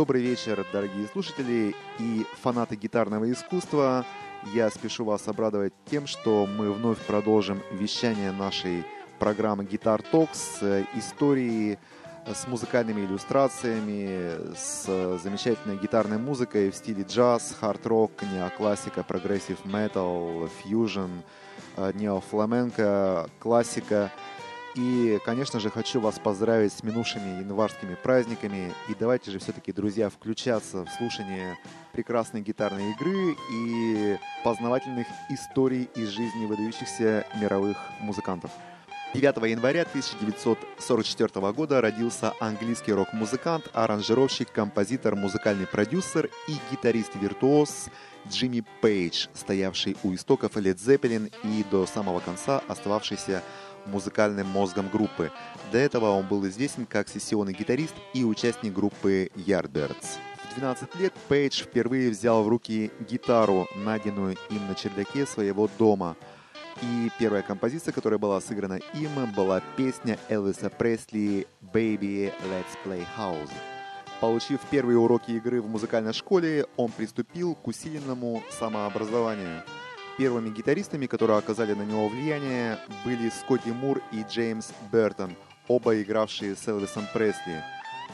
Добрый вечер, дорогие слушатели и фанаты гитарного искусства. Я спешу вас обрадовать тем, что мы вновь продолжим вещание нашей программы Guitar Talks, истории с музыкальными иллюстрациями, с замечательной гитарной музыкой в стиле джаз, хард-рок, неоклассика, прогрессив метал, фьюжн, неофламенко, классика – и, конечно же, хочу вас поздравить с минувшими январскими праздниками. И давайте же все-таки, друзья, включаться в слушание прекрасной гитарной игры и познавательных историй из жизни выдающихся мировых музыкантов. 9 января 1944 года родился английский рок-музыкант, аранжировщик, композитор, музыкальный продюсер и гитарист-виртуоз Джимми Пейдж, стоявший у истоков Led Zeppelin и до самого конца остававшийся музыкальным мозгом группы. До этого он был известен как сессионный гитарист и участник группы Yardbirds. В 12 лет Пейдж впервые взял в руки гитару, найденную им на чердаке своего дома. И первая композиция, которая была сыграна им, была песня Элвиса Пресли «Baby, let's play house». Получив первые уроки игры в музыкальной школе, он приступил к усиленному самообразованию – Первыми гитаристами, которые оказали на него влияние, были Скотти Мур и Джеймс Бертон, оба игравшие с Элвисом Пресли.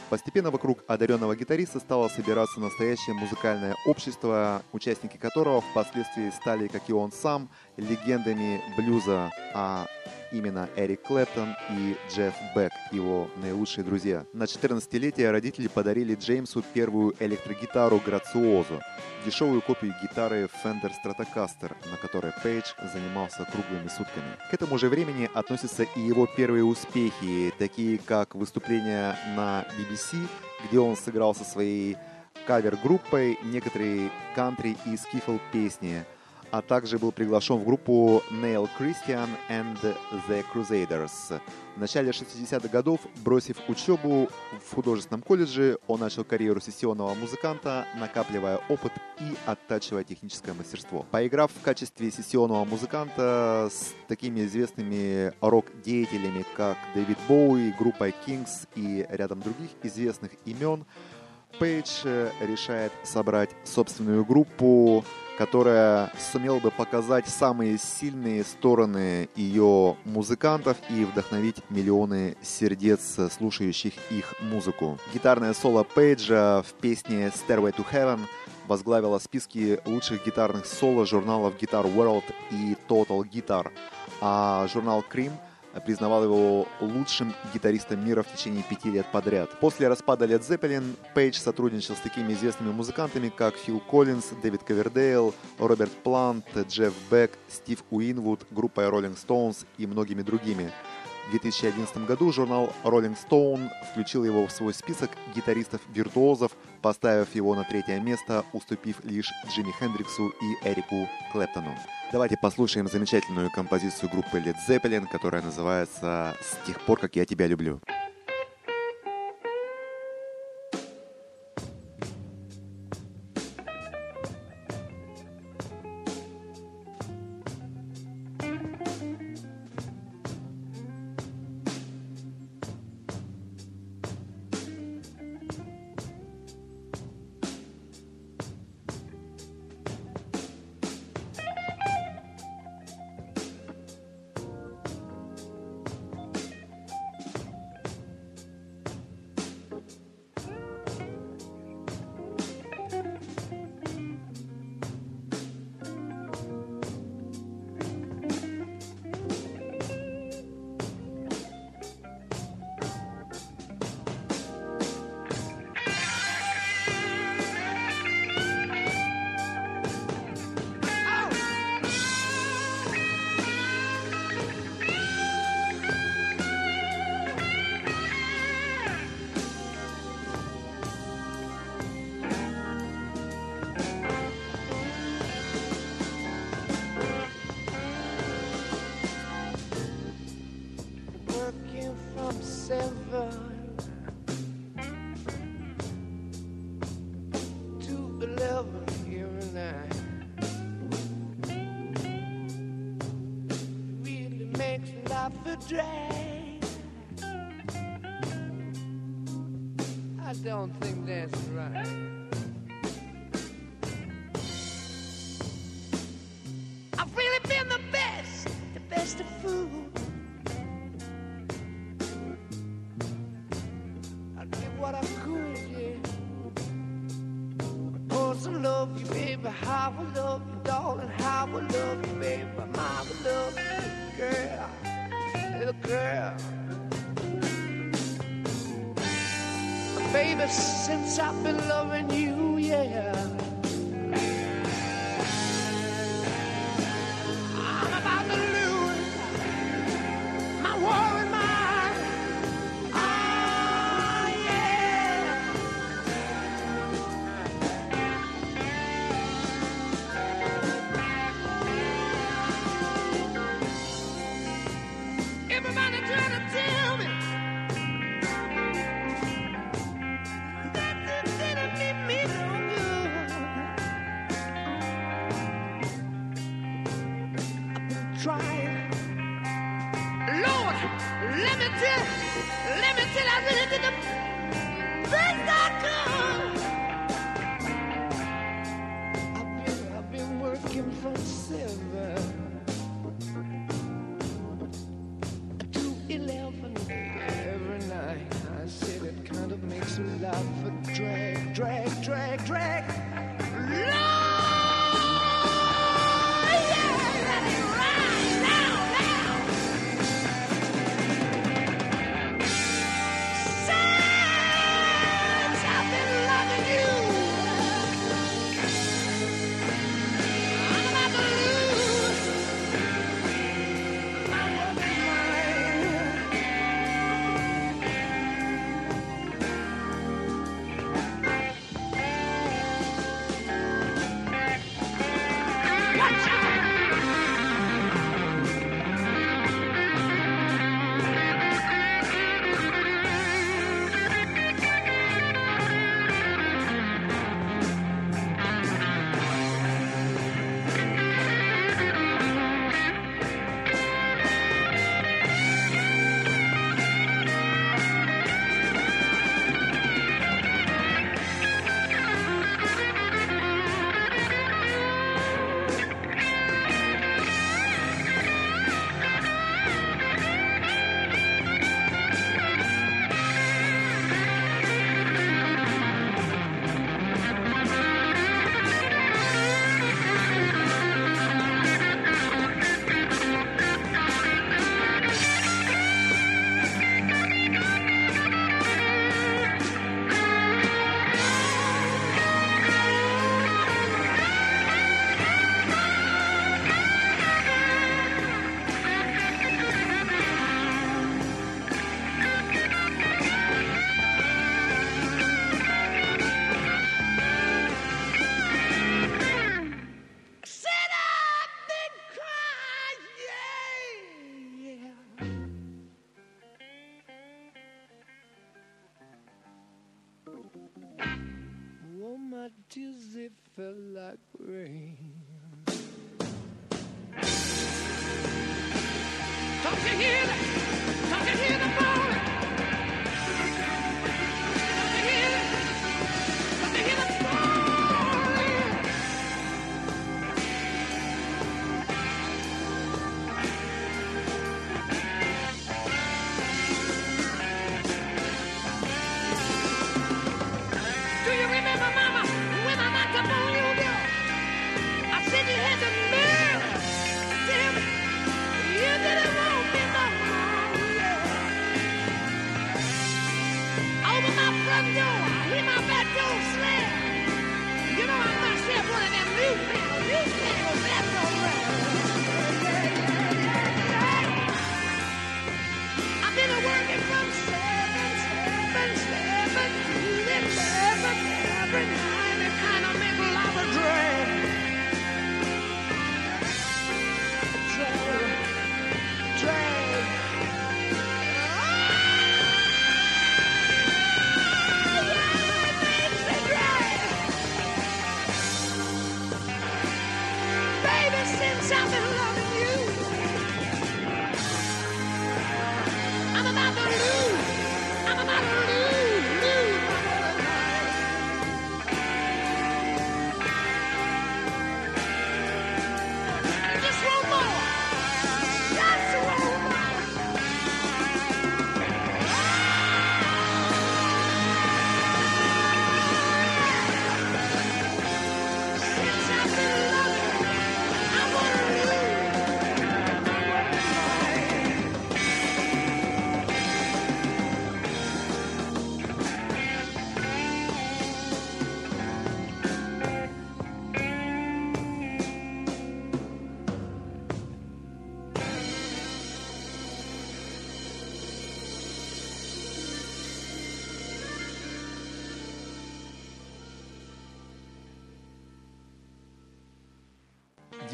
Постепенно вокруг одаренного гитариста стало собираться настоящее музыкальное общество, участники которого впоследствии стали, как и он сам, легендами блюза, а именно Эрик Клэптон и Джефф Бек, его наилучшие друзья. На 14-летие родители подарили Джеймсу первую электрогитару Грациозу, дешевую копию гитары Fender Stratocaster, на которой Пейдж занимался круглыми сутками. К этому же времени относятся и его первые успехи, такие как выступления на BBC, где он сыграл со своей кавер-группой некоторые кантри и скифл песни – а также был приглашен в группу Neil Christian and the Crusaders. В начале 60-х годов, бросив учебу в художественном колледже, он начал карьеру сессионного музыканта, накапливая опыт и оттачивая техническое мастерство. Поиграв в качестве сессионного музыканта с такими известными рок-деятелями, как Дэвид Боуи, группа Kings и рядом других известных имен, Пейдж решает собрать собственную группу, которая сумела бы показать самые сильные стороны ее музыкантов и вдохновить миллионы сердец, слушающих их музыку. Гитарное соло Пейджа в песне Stairway to Heaven возглавила списки лучших гитарных соло журналов Guitar World и Total Guitar, а журнал Cream – признавал его лучшим гитаристом мира в течение пяти лет подряд. После распада Led Zeppelin Пейдж сотрудничал с такими известными музыкантами, как Фил Коллинз, Дэвид Ковердейл, Роберт Плант, Джефф Бек, Стив Уинвуд, группой Rolling Stones и многими другими. В 2011 году журнал Rolling Stone включил его в свой список гитаристов-виртуозов, поставив его на третье место, уступив лишь Джимми Хендриксу и Эрику Клэптону. Давайте послушаем замечательную композицию группы Led Zeppelin, которая называется «С тех пор, как я тебя люблю». strength.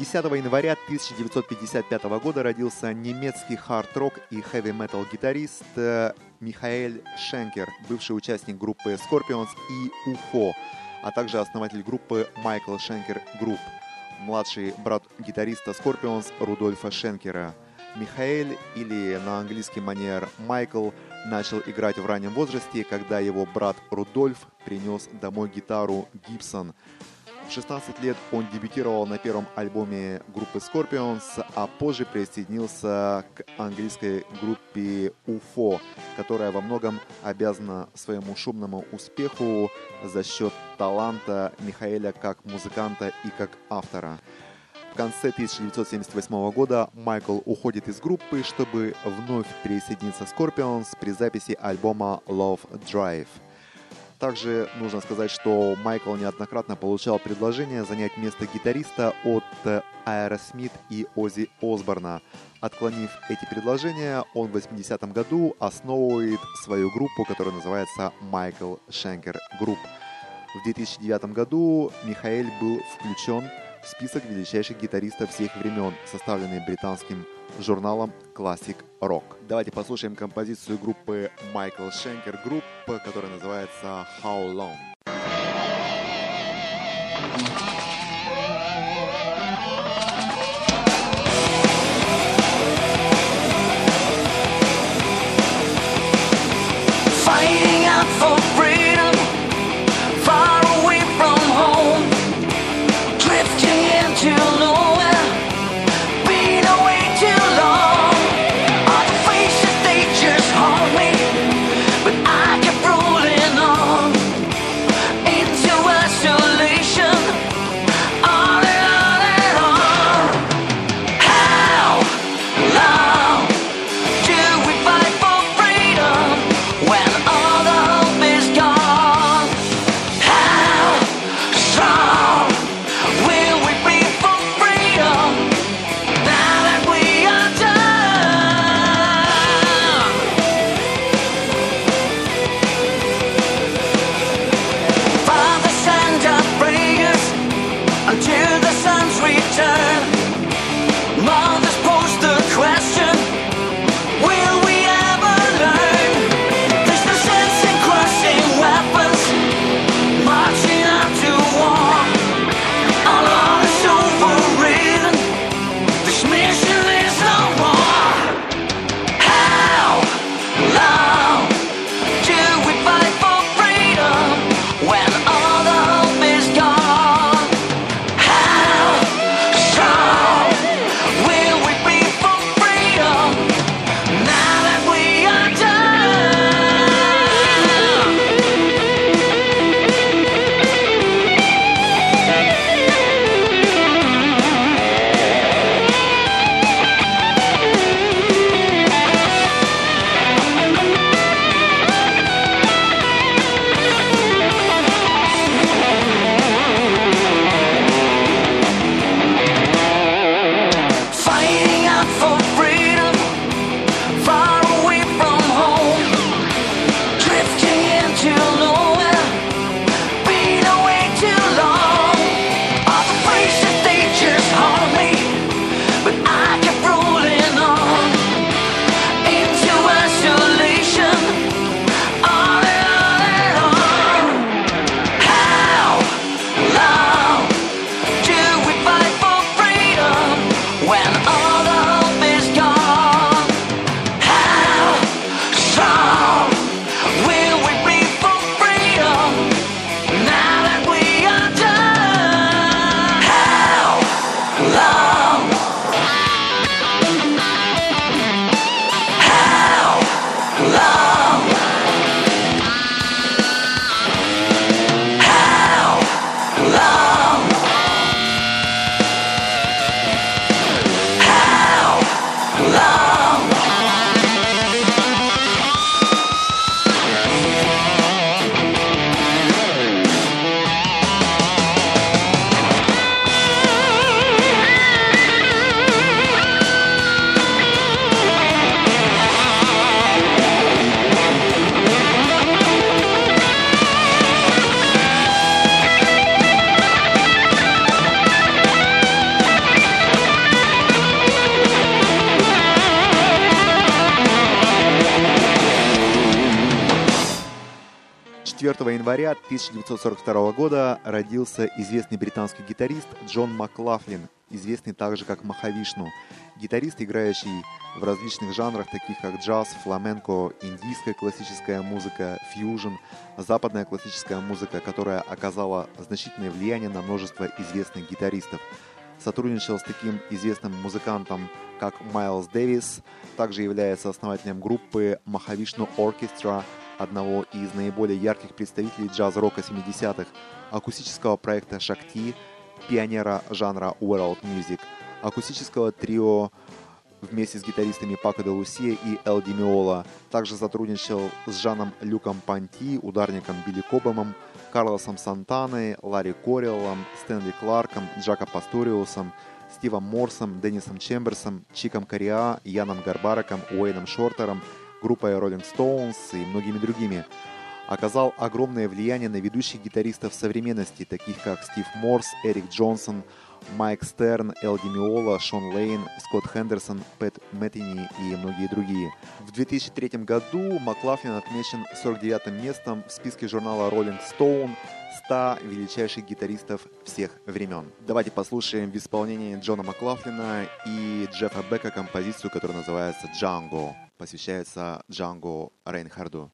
10 января 1955 года родился немецкий хард-рок и хэви-метал гитарист э, Михаэль Шенкер, бывший участник группы Scorpions и UFO, а также основатель группы Michael Schenker Group, младший брат гитариста Scorpions Рудольфа Шенкера. Михаэль, или на английский манер Майкл, начал играть в раннем возрасте, когда его брат Рудольф принес домой гитару Гибсон – в 16 лет он дебютировал на первом альбоме группы Scorpions, а позже присоединился к английской группе UFO, которая во многом обязана своему шумному успеху за счет таланта Михаэля как музыканта и как автора. В конце 1978 года Майкл уходит из группы, чтобы вновь присоединиться Scorpions при записи альбома Love Drive – также нужно сказать, что Майкл неоднократно получал предложение занять место гитариста от Аэросмит и Оззи Осборна. Отклонив эти предложения, он в 80-м году основывает свою группу, которая называется Michael Schenker Group. В 2009 году Михаэль был включен список величайших гитаристов всех времен, составленный британским журналом Classic Rock. Давайте послушаем композицию группы Michael Schenker Group, которая называется How Long. Января 1942 года родился известный британский гитарист Джон Маклафлин, известный также как Махавишну. Гитарист, играющий в различных жанрах, таких как джаз, фламенко, индийская классическая музыка, фьюжн, западная классическая музыка, которая оказала значительное влияние на множество известных гитаристов. Сотрудничал с таким известным музыкантом, как Майлз Дэвис, также является основателем группы Махавишну Оркестра, одного из наиболее ярких представителей джаз-рока 70-х, акустического проекта «Шакти», пионера жанра World Music, акустического трио вместе с гитаристами Пако де Лусия и Эл Демиола. Также сотрудничал с Жаном Люком Панти, ударником Билли Кобомом, Карлосом Сантаной, Ларри Кориллом, Стэнли Кларком, Джако Пасториусом, Стивом Морсом, Деннисом Чемберсом, Чиком Кориа, Яном Гарбараком, Уэйном Шортером, группой Rolling Stones и многими другими. Оказал огромное влияние на ведущих гитаристов современности, таких как Стив Морс, Эрик Джонсон, Майк Стерн, Эл Демиола, Шон Лейн, Скотт Хендерсон, Пэт Мэттини и многие другие. В 2003 году Маклафлин отмечен 49-м местом в списке журнала Rolling Stone 100 величайших гитаристов всех времен. Давайте послушаем в исполнении Джона Маклафлина и Джеффа Бека композицию, которая называется «Джанго». Посвящается Джанго Рейнхарду.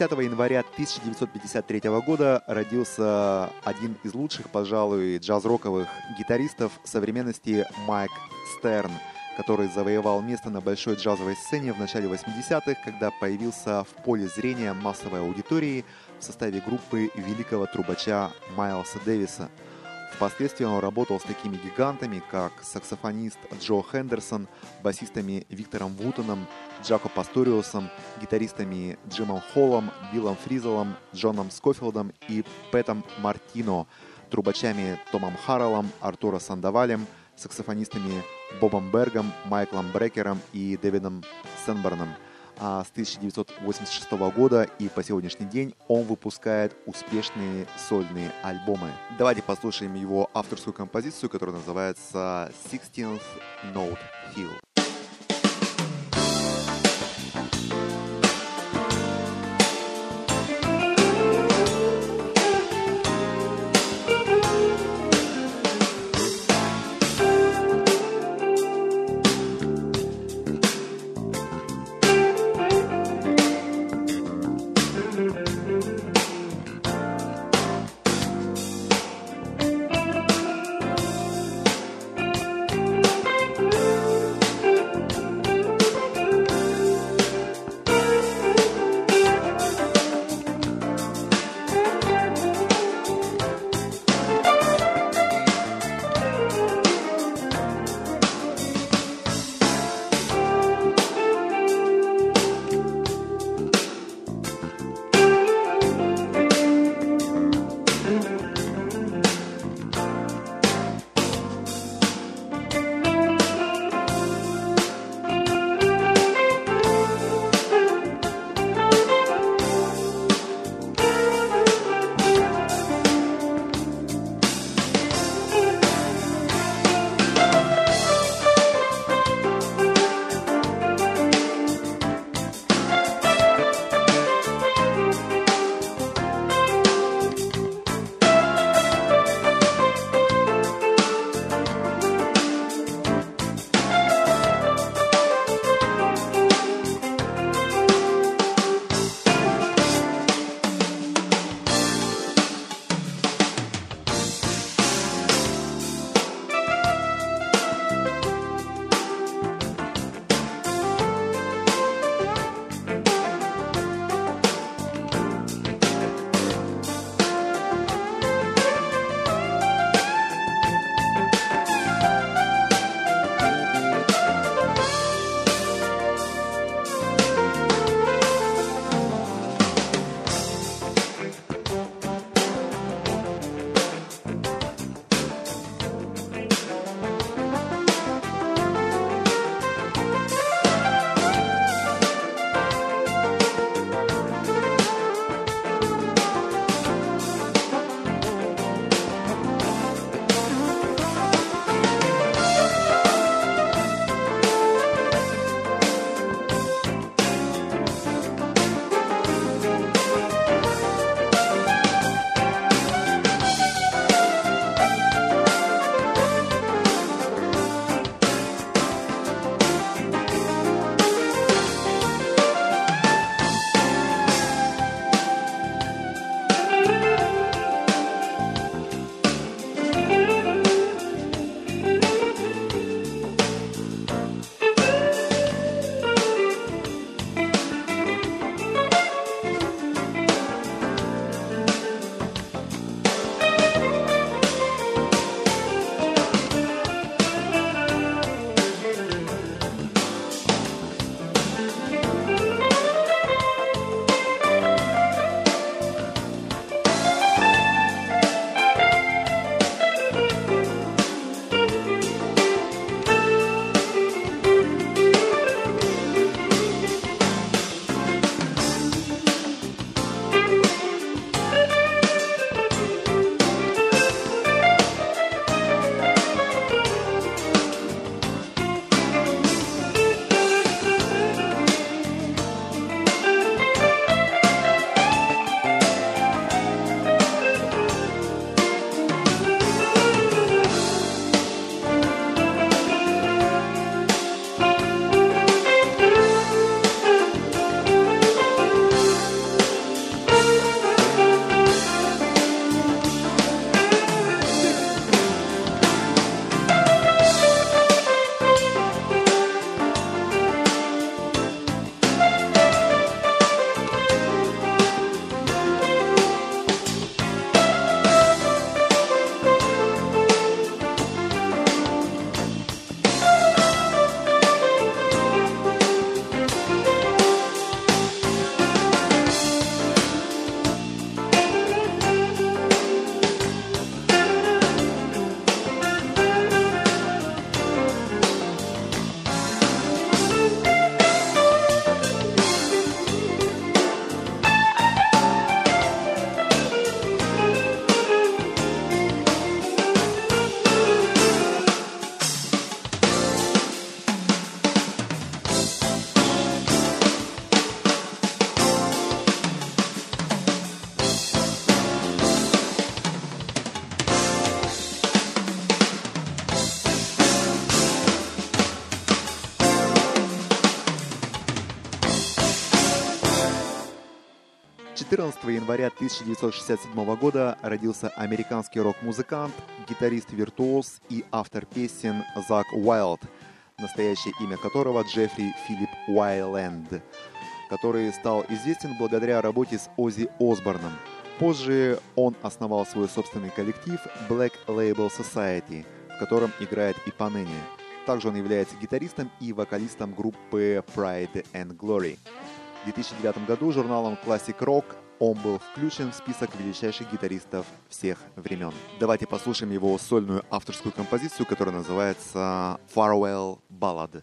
10 января 1953 года родился один из лучших, пожалуй, джаз-роковых гитаристов современности Майк Стерн, который завоевал место на большой джазовой сцене в начале 80-х, когда появился в поле зрения массовой аудитории в составе группы великого трубача Майлса Дэвиса – Впоследствии он работал с такими гигантами, как саксофонист Джо Хендерсон, басистами Виктором Вутоном, Джако Пасториусом, гитаристами Джимом Холлом, Биллом Фризелом, Джоном Скофилдом и Пэтом Мартино, трубачами Томом Харреллом, Артуро Сандавалем, саксофонистами Бобом Бергом, Майклом Брекером и Дэвидом Сенберном – а с 1986 года и по сегодняшний день он выпускает успешные сольные альбомы. Давайте послушаем его авторскую композицию, которая называется 16th Note Hill. Января 1967 года родился американский рок-музыкант, гитарист-виртуоз и автор песен Зак Уайлд, настоящее имя которого Джеффри Филипп Уайленд, который стал известен благодаря работе с Оззи Осборном. Позже он основал свой собственный коллектив Black Label Society, в котором играет и поныне. Также он является гитаристом и вокалистом группы Pride and Glory. В 2009 году журналом Classic Rock он был включен в список величайших гитаристов всех времен. Давайте послушаем его сольную авторскую композицию, которая называется Farewell Ballad.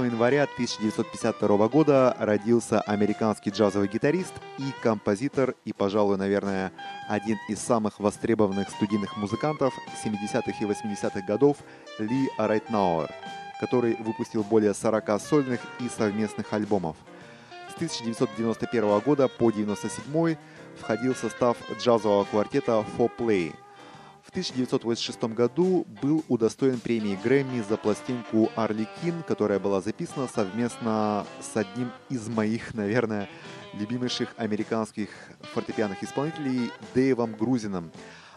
Января 1952 года родился американский джазовый гитарист и композитор, и, пожалуй, наверное, один из самых востребованных студийных музыкантов 70-х и 80-х годов Ли Райтнауэр, который выпустил более 40 сольных и совместных альбомов. С 1991 года по 1997 входил в состав джазового квартета For Play. В 1986 году был удостоен премии Грэмми за пластинку «Арликин», которая была записана совместно с одним из моих, наверное, любимейших американских фортепианных исполнителей Дэйвом Грузином.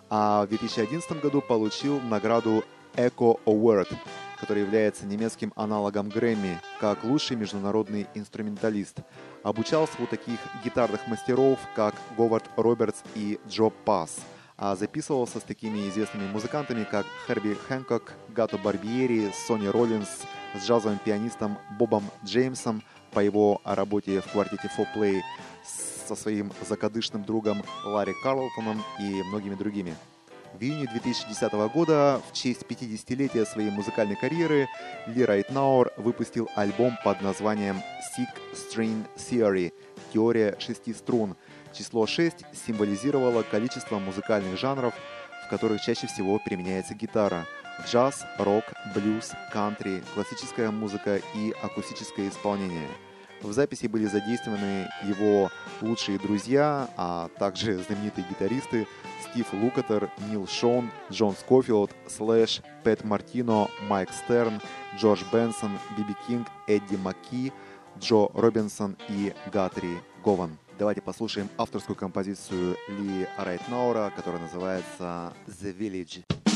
А в 2011 году получил награду Echo Award, который является немецким аналогом Грэмми, как лучший международный инструменталист. Обучался у таких гитарных мастеров, как Говард Робертс и Джо Пасс – а записывался с такими известными музыкантами, как Херби Хэнкок, Гато Барбиери, Сони Роллинс, с джазовым пианистом Бобом Джеймсом по его работе в квартете For Play, со своим закадышным другом Ларри Карлтоном и многими другими. В июне 2010 года, в честь 50-летия своей музыкальной карьеры, Ли Райтнауэр выпустил альбом под названием Six String Theory – теория шести струн – Число 6 символизировало количество музыкальных жанров, в которых чаще всего применяется гитара. Джаз, рок, блюз, кантри, классическая музыка и акустическое исполнение. В записи были задействованы его лучшие друзья, а также знаменитые гитаристы Стив Лукатер, Нил Шон, Джон Скофилд, Слэш, Пэт Мартино, Майк Стерн, Джордж Бенсон, Би Би Кинг, Энди Макки, Джо Робинсон и Гатри Гован. Давайте послушаем авторскую композицию Ли Ритенаура, которая называется «The Village».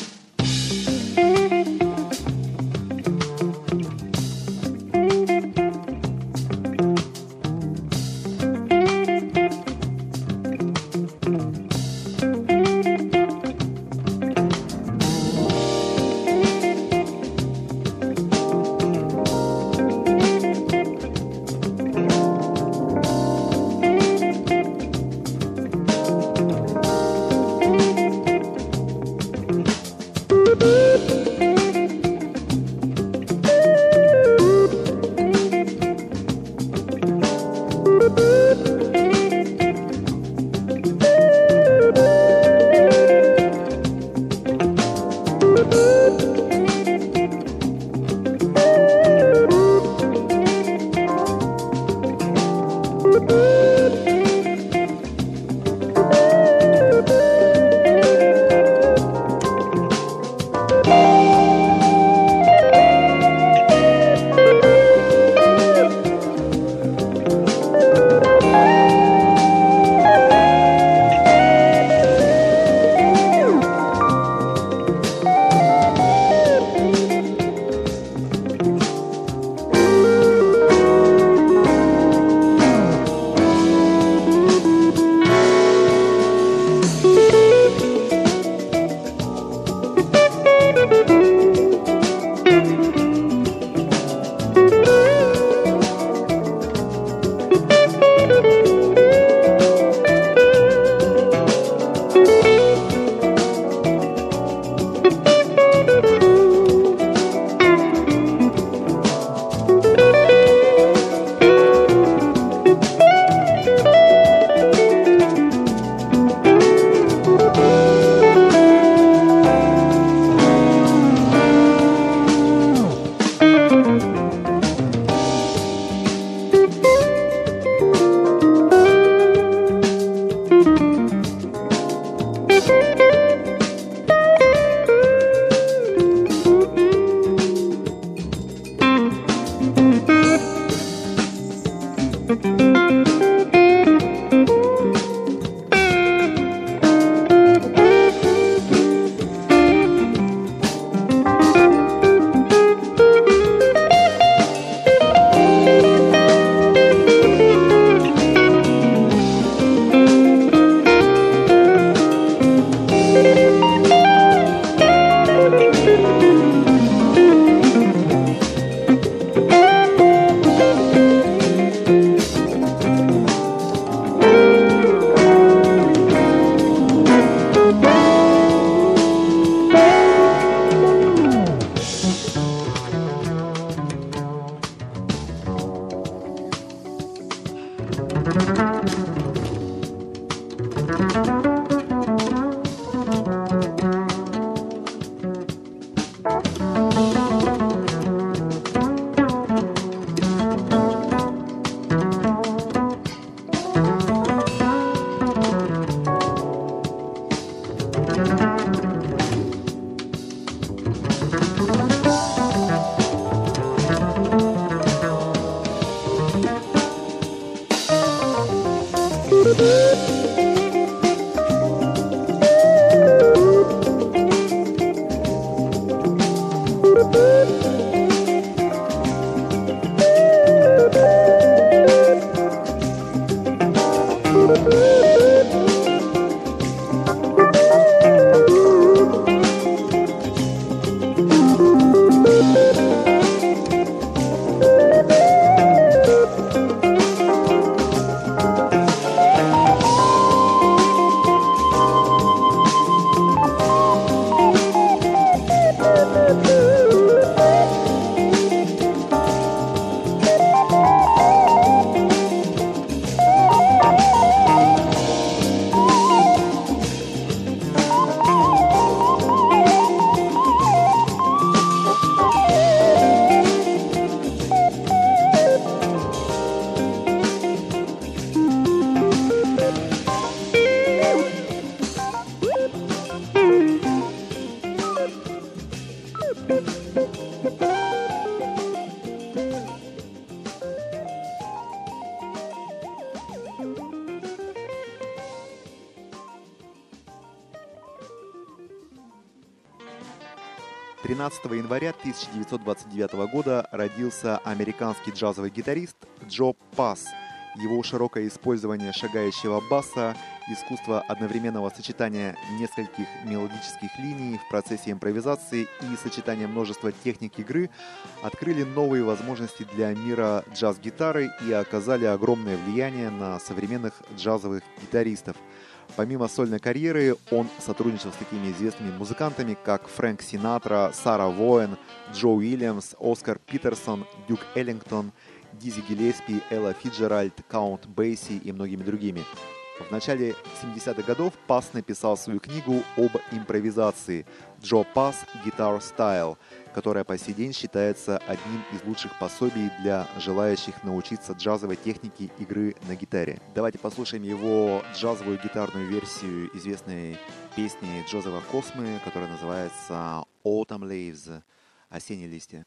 Января 1929 года родился американский джазовый гитарист Джо Пасс. Его широкое использование шагающего баса, искусство одновременного сочетания нескольких мелодических линий в процессе импровизации и сочетание множества техник игры открыли новые возможности для мира джаз-гитары и оказали огромное влияние на современных джазовых гитаристов – Помимо сольной карьеры, он сотрудничал с такими известными музыкантами, как Фрэнк Синатра, Сара Воэн, Джо Уильямс, Оскар Питерсон, Дюк Эллингтон, Дизи Гиллеспи, Элла Фиджеральд, Каунт Бейси и многими другими. В начале 70-х годов Пас написал свою книгу об импровизации «Джо Пас Guitar Style», которая по сей день считается одним из лучших пособий для желающих научиться джазовой технике игры на гитаре. Давайте послушаем его джазовую гитарную версию известной песни Джозефа Космы, которая называется «Autumn Leaves» — «Осенние листья».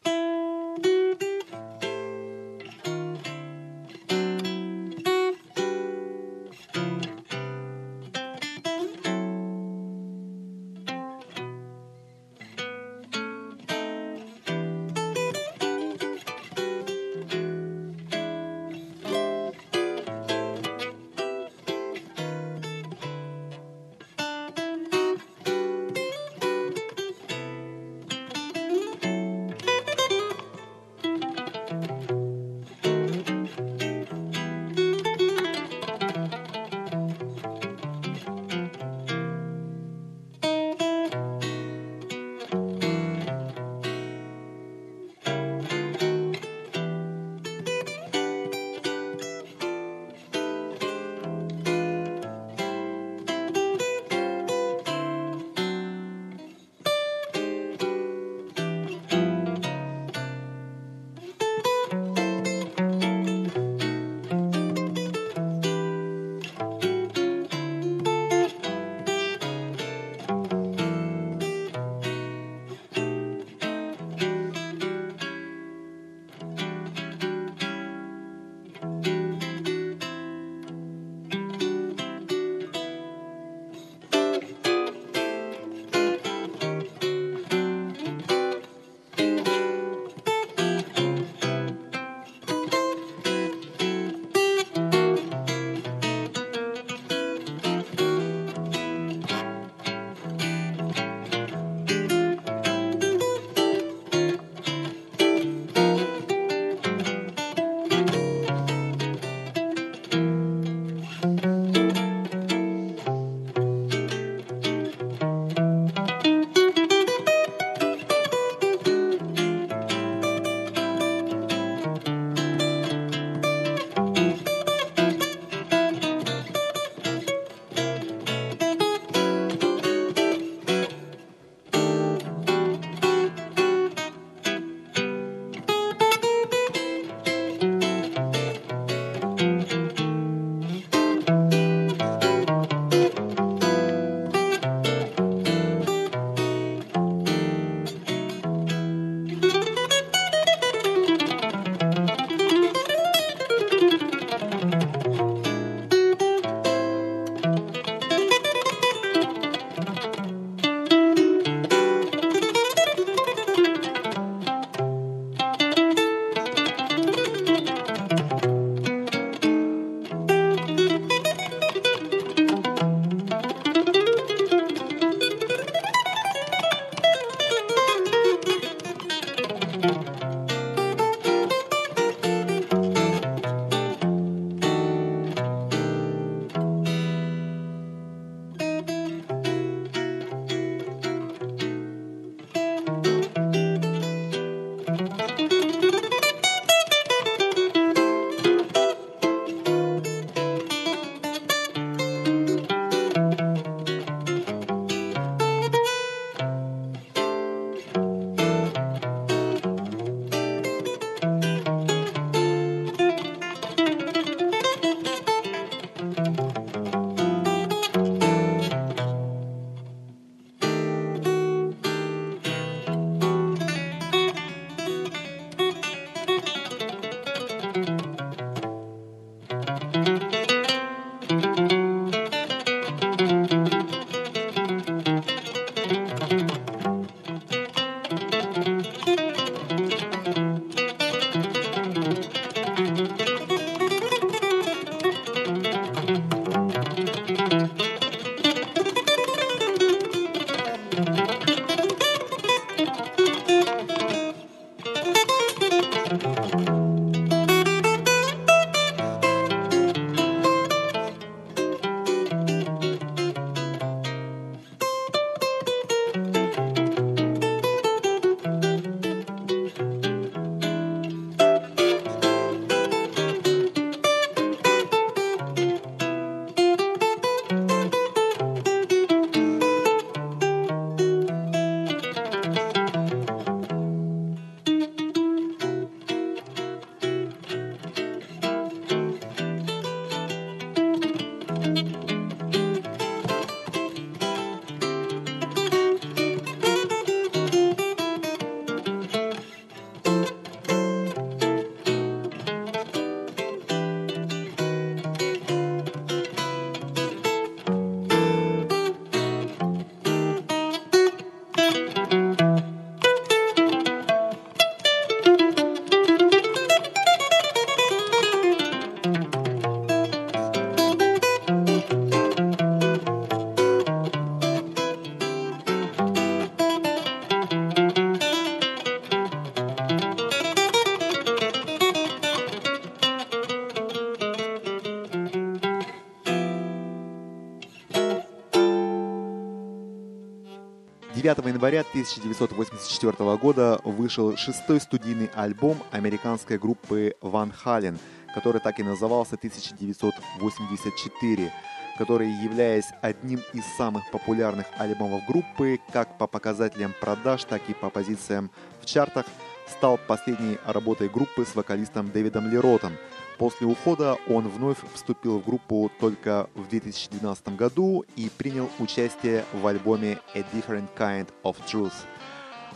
9 января 1984 года вышел шестой студийный альбом американской группы Van Halen, который так и назывался 1984, который, являясь одним из самых популярных альбомов группы, как по показателям продаж, так и по позициям в чартах, стал последней работой группы с вокалистом Дэвидом Леротом. После ухода он вновь вступил в группу только в 2012 году и принял участие в альбоме A Different Kind of Truth.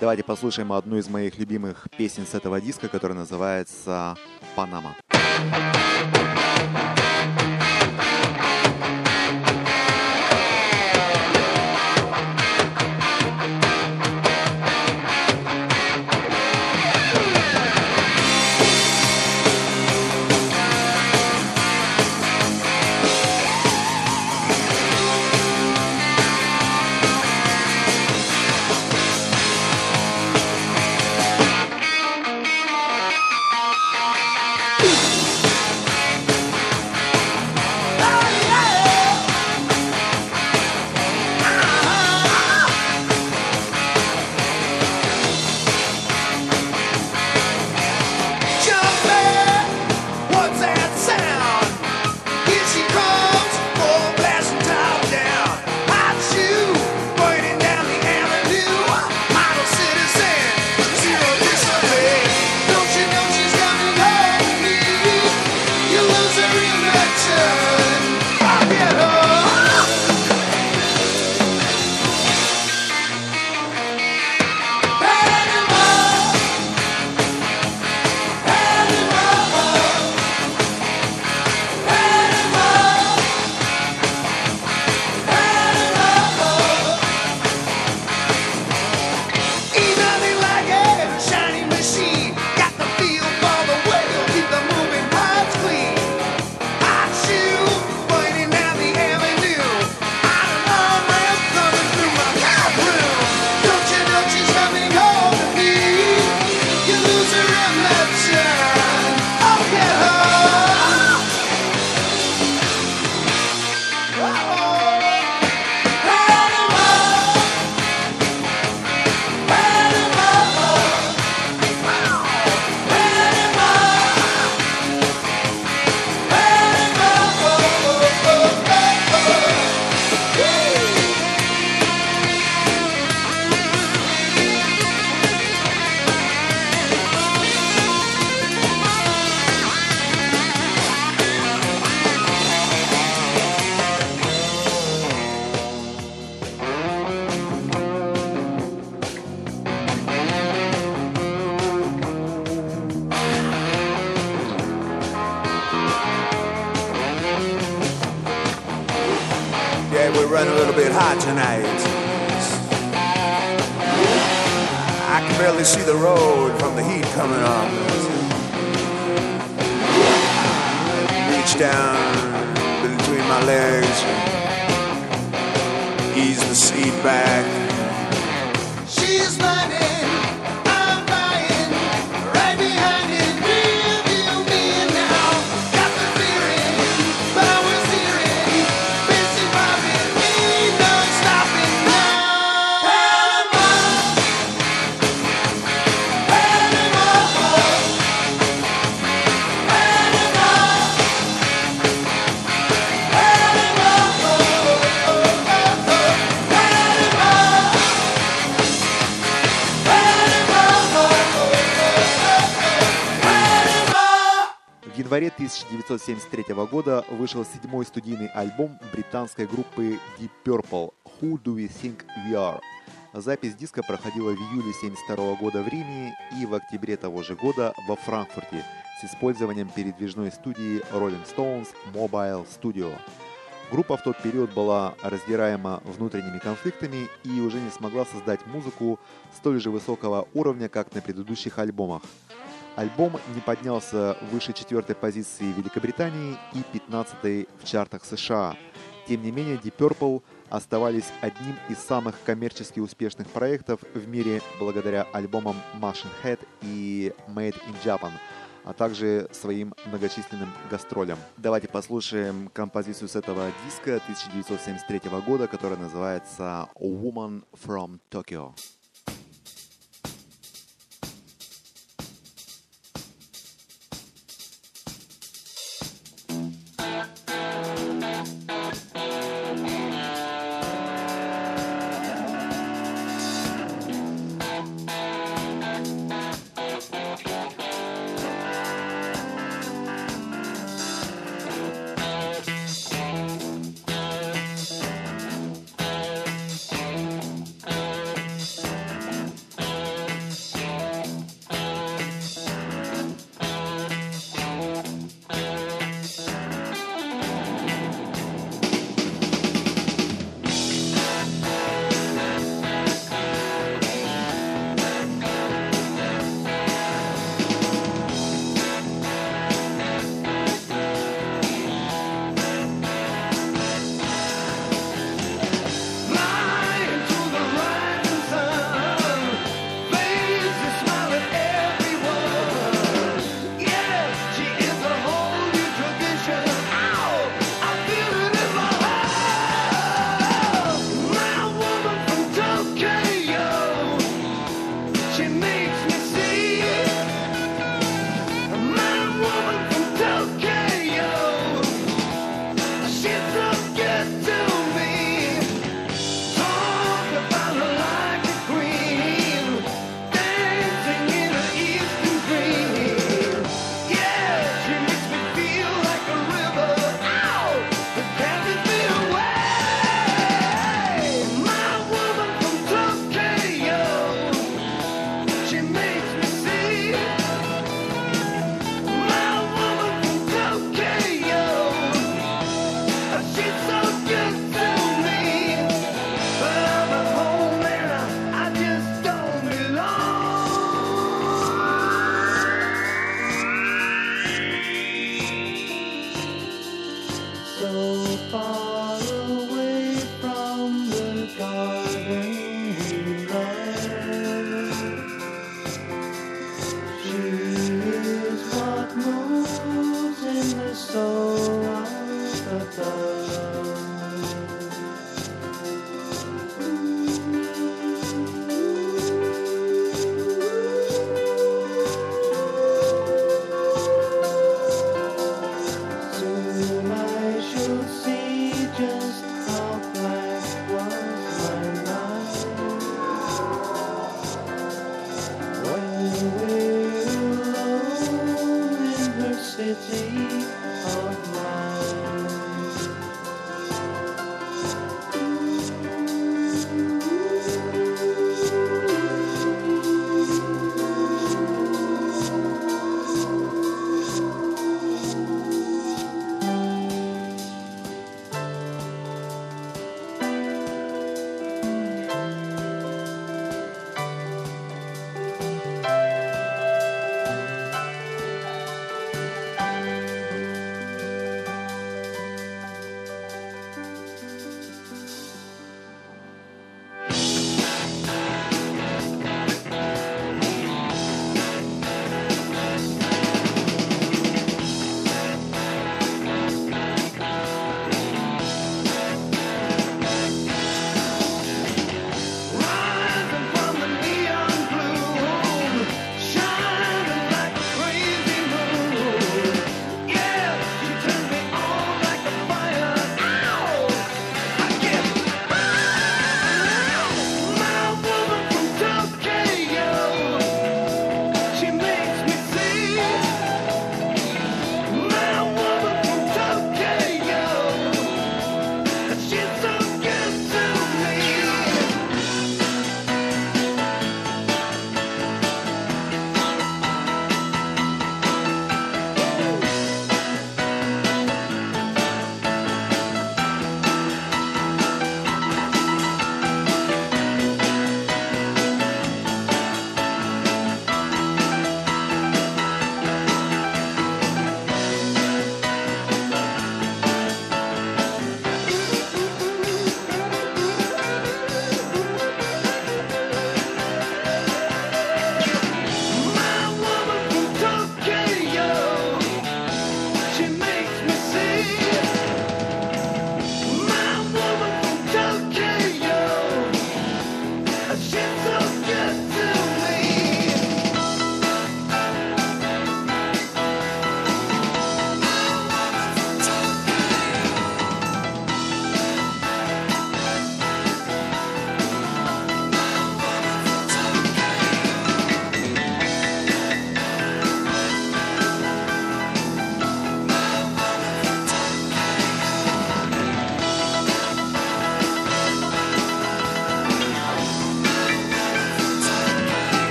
Давайте послушаем одну из моих любимых песен с этого диска, которая называется «Панама». 1973 года вышел седьмой студийный альбом британской группы Deep Purple «Who Do We Think We Are?». Запись диска проходила в июле 1972 года в Риме и в октябре того же года во Франкфурте с использованием передвижной студии Rolling Stones Mobile Studio. Группа в тот период была раздираема внутренними конфликтами и уже не смогла создать музыку столь же высокого уровня, как на предыдущих альбомах. Альбом не поднялся выше четвертой позиции в Великобритании и 15 в чартах США. Тем не менее, Deep Purple оставались одним из самых коммерчески успешных проектов в мире благодаря альбомам Machine Head и Made in Japan, а также своим многочисленным гастролям. Давайте послушаем композицию с этого диска 1973 года, которая называется «Woman from Tokyo».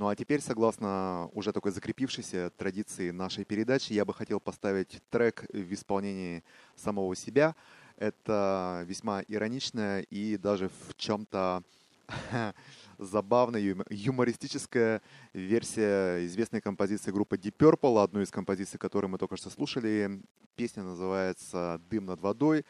Ну а теперь, согласно уже такой закрепившейся традиции нашей передачи, я бы хотел поставить трек в исполнении самого себя. Это весьма ироничная и даже в чем-то забавная, юм- юмористическая версия известной композиции группы Deep Purple, одну из композиций, которую мы только что слушали. Песня называется «Дым над водой».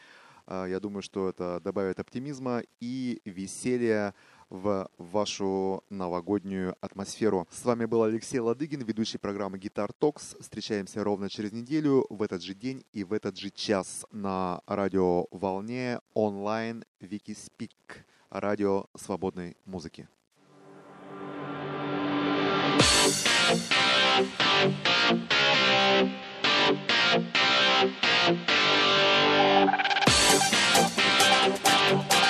А, Я думаю, что это добавит оптимизма и веселья в вашу новогоднюю атмосферу. С вами был Алексей Ладыгин, ведущий программы Guitar Talks. Встречаемся ровно через неделю, в этот же день и в этот же час на радио Волне онлайн Викиспик, радио свободной музыки. Thank